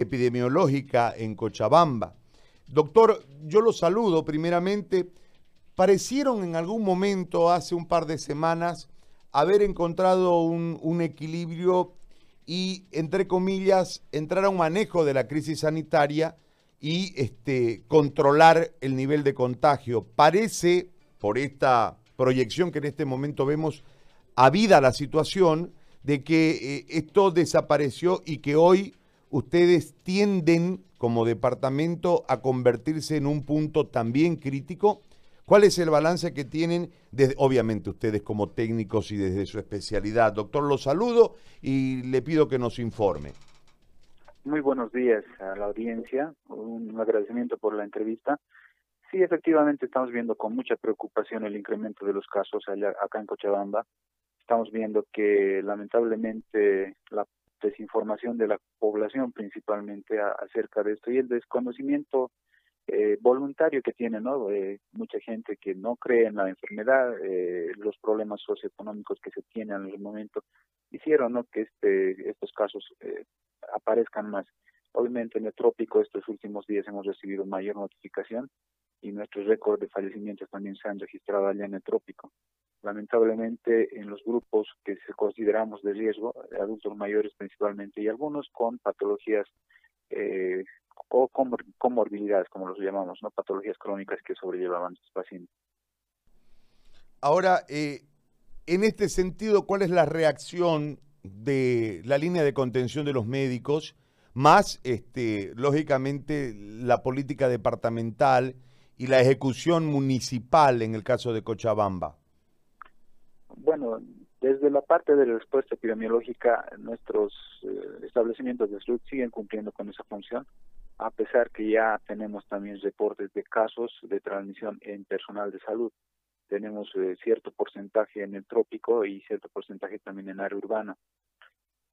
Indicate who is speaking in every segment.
Speaker 1: epidemiológica en Cochabamba. Doctor, yo lo saludo primeramente. Parecieron en algún momento, hace un par de semanas, haber encontrado un, equilibrio y, entre comillas, entrar a un manejo de la crisis sanitaria y este, controlar el nivel de contagio. Parece, por esta proyección que en este momento vemos, habida la situación de que eh, esto desapareció y que hoy ustedes tienden como departamento a convertirse en un punto también crítico. ¿Cuál es el balance que tienen, obviamente ustedes como técnicos y desde su especialidad? Doctor, lo saludo y le pido que nos informe.
Speaker 2: Muy buenos días a la audiencia, un agradecimiento por la entrevista. Sí, efectivamente estamos viendo con mucha preocupación el incremento de los casos acá en Cochabamba. Estamos viendo que lamentablemente la desinformación de la población principalmente acerca de esto y el desconocimiento eh, voluntario que tiene no eh, mucha gente que no cree en la enfermedad eh, los problemas socioeconómicos que se tienen en el momento hicieron no que este estos casos eh, aparezcan más. Obviamente en el trópico estos últimos días hemos recibido mayor notificación y nuestros récords de fallecimientos también se han registrado allá en el trópico lamentablemente en los grupos que se consideramos de riesgo, adultos mayores principalmente, y algunos con patologías eh, o comorbilidades, como los llamamos, no patologías crónicas que sobrellevaban estos pacientes.
Speaker 1: Ahora, eh, en este sentido, ¿cuál es la reacción de la línea de contención de los médicos, más, este, lógicamente, la política departamental y la ejecución municipal en el caso de Cochabamba?
Speaker 2: Bueno, desde la parte de la respuesta epidemiológica, nuestros eh, establecimientos de salud siguen cumpliendo con esa función, a pesar que ya tenemos también reportes de casos de transmisión en personal de salud. Tenemos eh, cierto porcentaje en el trópico y cierto porcentaje también en área urbana.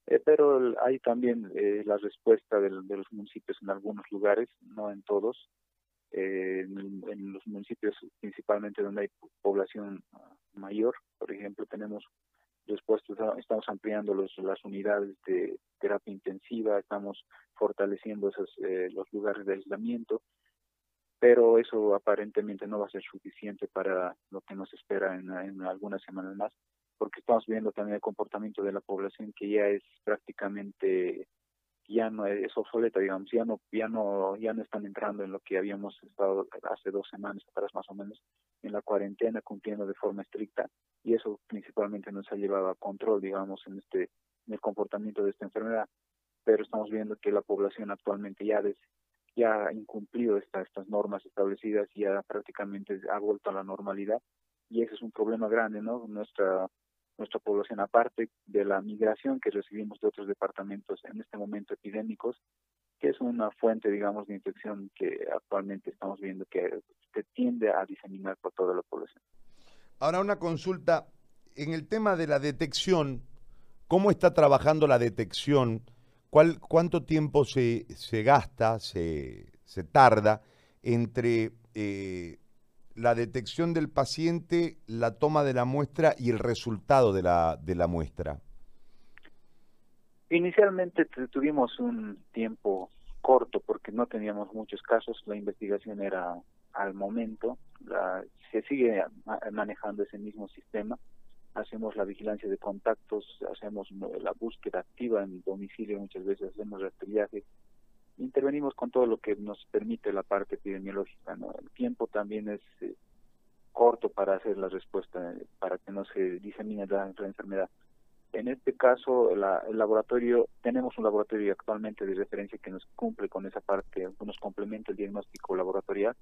Speaker 2: Eh, pero hay también la respuesta de los municipios en algunos lugares, no en todos, en, los municipios principalmente donde hay población ah, mayor. Por ejemplo, tenemos respuestas, estamos ampliando los, las unidades de terapia intensiva, estamos fortaleciendo esos, eh, los lugares de aislamiento, pero eso aparentemente no va a ser suficiente para lo que nos espera en, en algunas semanas más, porque estamos viendo también el comportamiento de la población que ya es prácticamente ya no es obsoleta, digamos, ya no, ya no, ya no están entrando en lo que habíamos estado hace dos semanas atrás más o menos, en la cuarentena, cumpliendo de forma estricta, y eso principalmente nos ha llevado a control, digamos, en este, en el comportamiento de esta enfermedad. Pero estamos viendo que la población actualmente ya ya ha incumplido esta, estas normas establecidas y ya prácticamente ha vuelto a la normalidad, y ese es un problema grande, ¿no? Nuestra nuestra población, aparte de la migración que recibimos de otros departamentos en este momento epidémicos, que es una fuente, digamos, de infección que actualmente estamos viendo que se tiende a diseminar por toda la población.
Speaker 1: Ahora una consulta, en el tema de la detección, ¿cómo está trabajando la detección? ¿Cuál, ¿Cuánto tiempo se, se gasta, se, se tarda entre eh, la detección del paciente, la toma de la muestra y el resultado de la, de la muestra?
Speaker 2: Inicialmente tuvimos un tiempo corto porque no teníamos muchos casos, la investigación era al momento, la, se sigue manejando ese mismo sistema, hacemos la vigilancia de contactos, hacemos la búsqueda activa en domicilio, muchas veces hacemos rastreaje intervenimos con todo lo que nos permite la parte epidemiológica. ¿no? El tiempo también es eh, corto para hacer la respuesta, para que no se disemine la, enfermedad. En este caso, la, el laboratorio, tenemos un laboratorio actualmente de referencia que nos cumple con esa parte, nos complementa el diagnóstico laboratorial.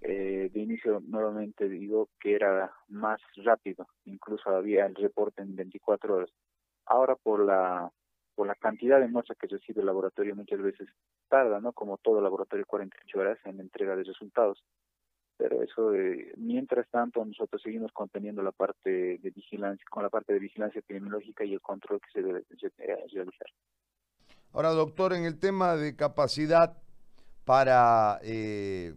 Speaker 2: Eh, de inicio, nuevamente digo que era más rápido, incluso había el reporte en 24 horas. Ahora, por la por la cantidad de muestras que recibe el laboratorio muchas veces tarda, ¿no? Como todo laboratorio 48 horas en entrega de resultados. Pero eso, eh, mientras tanto, nosotros seguimos conteniendo la parte de vigilancia, con la parte de vigilancia epidemiológica y el control que se debe realizar.
Speaker 1: Ahora, doctor, en el tema de capacidad para eh,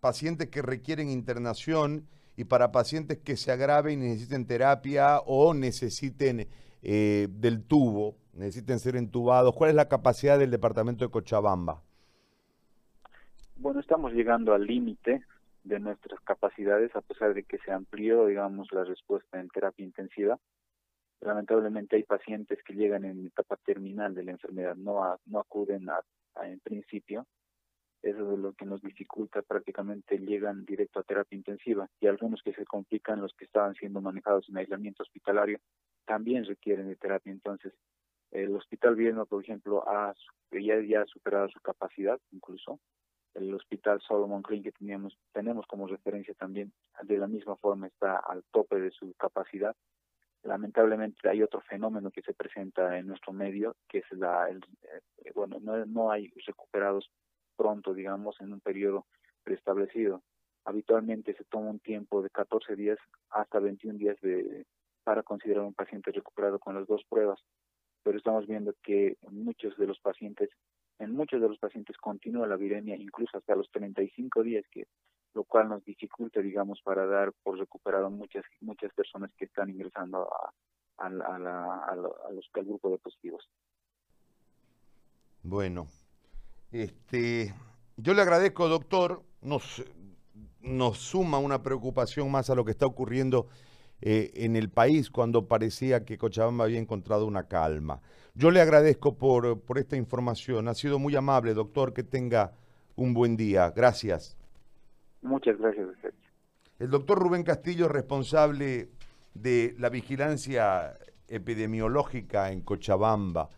Speaker 1: pacientes que requieren internación y para pacientes que se agraven y necesiten terapia o necesiten eh, del tubo, necesiten ser entubados. ¿Cuál es la capacidad del departamento de Cochabamba?
Speaker 2: Bueno, estamos llegando al límite de nuestras capacidades a pesar de que se amplió, digamos, la respuesta en terapia intensiva. Lamentablemente hay pacientes que llegan en etapa terminal de la enfermedad, no, no acuden a, en principio. Eso es lo que nos dificulta, prácticamente llegan directo a terapia intensiva y algunos que se complican, los que estaban siendo manejados en aislamiento hospitalario, también requieren de terapia. Entonces, el Hospital Viena, por ejemplo, ha, ya, ya ha superado su capacidad incluso. El Hospital Solomon Green que teníamos, tenemos como referencia también, de la misma forma está al tope de su capacidad lamentablemente hay otro fenómeno que se presenta en nuestro medio, que es la, el, eh, bueno, no, no hay recuperados pronto, digamos, en un periodo preestablecido. Habitualmente se toma un tiempo de 14 días hasta 21 días de, para considerar un paciente recuperado con las dos pruebas, pero estamos viendo que muchos de los pacientes, en muchos de los pacientes continúa la viremia incluso hasta los 35 días, que lo cual nos dificulta, digamos, para dar por recuperado muchas muchas personas que están ingresando a, a, a, a los, al grupo de positivos.
Speaker 1: Bueno, este, yo le agradezco, doctor, nos, nos suma una preocupación más a lo que está ocurriendo eh, en el país cuando parecía que Cochabamba había encontrado una calma. Yo le agradezco por, por esta información, ha sido muy amable, doctor, que tenga un buen día. Gracias.
Speaker 2: Muchas gracias,
Speaker 1: El doctor Rubén Castillo, responsable de la vigilancia epidemiológica en Cochabamba.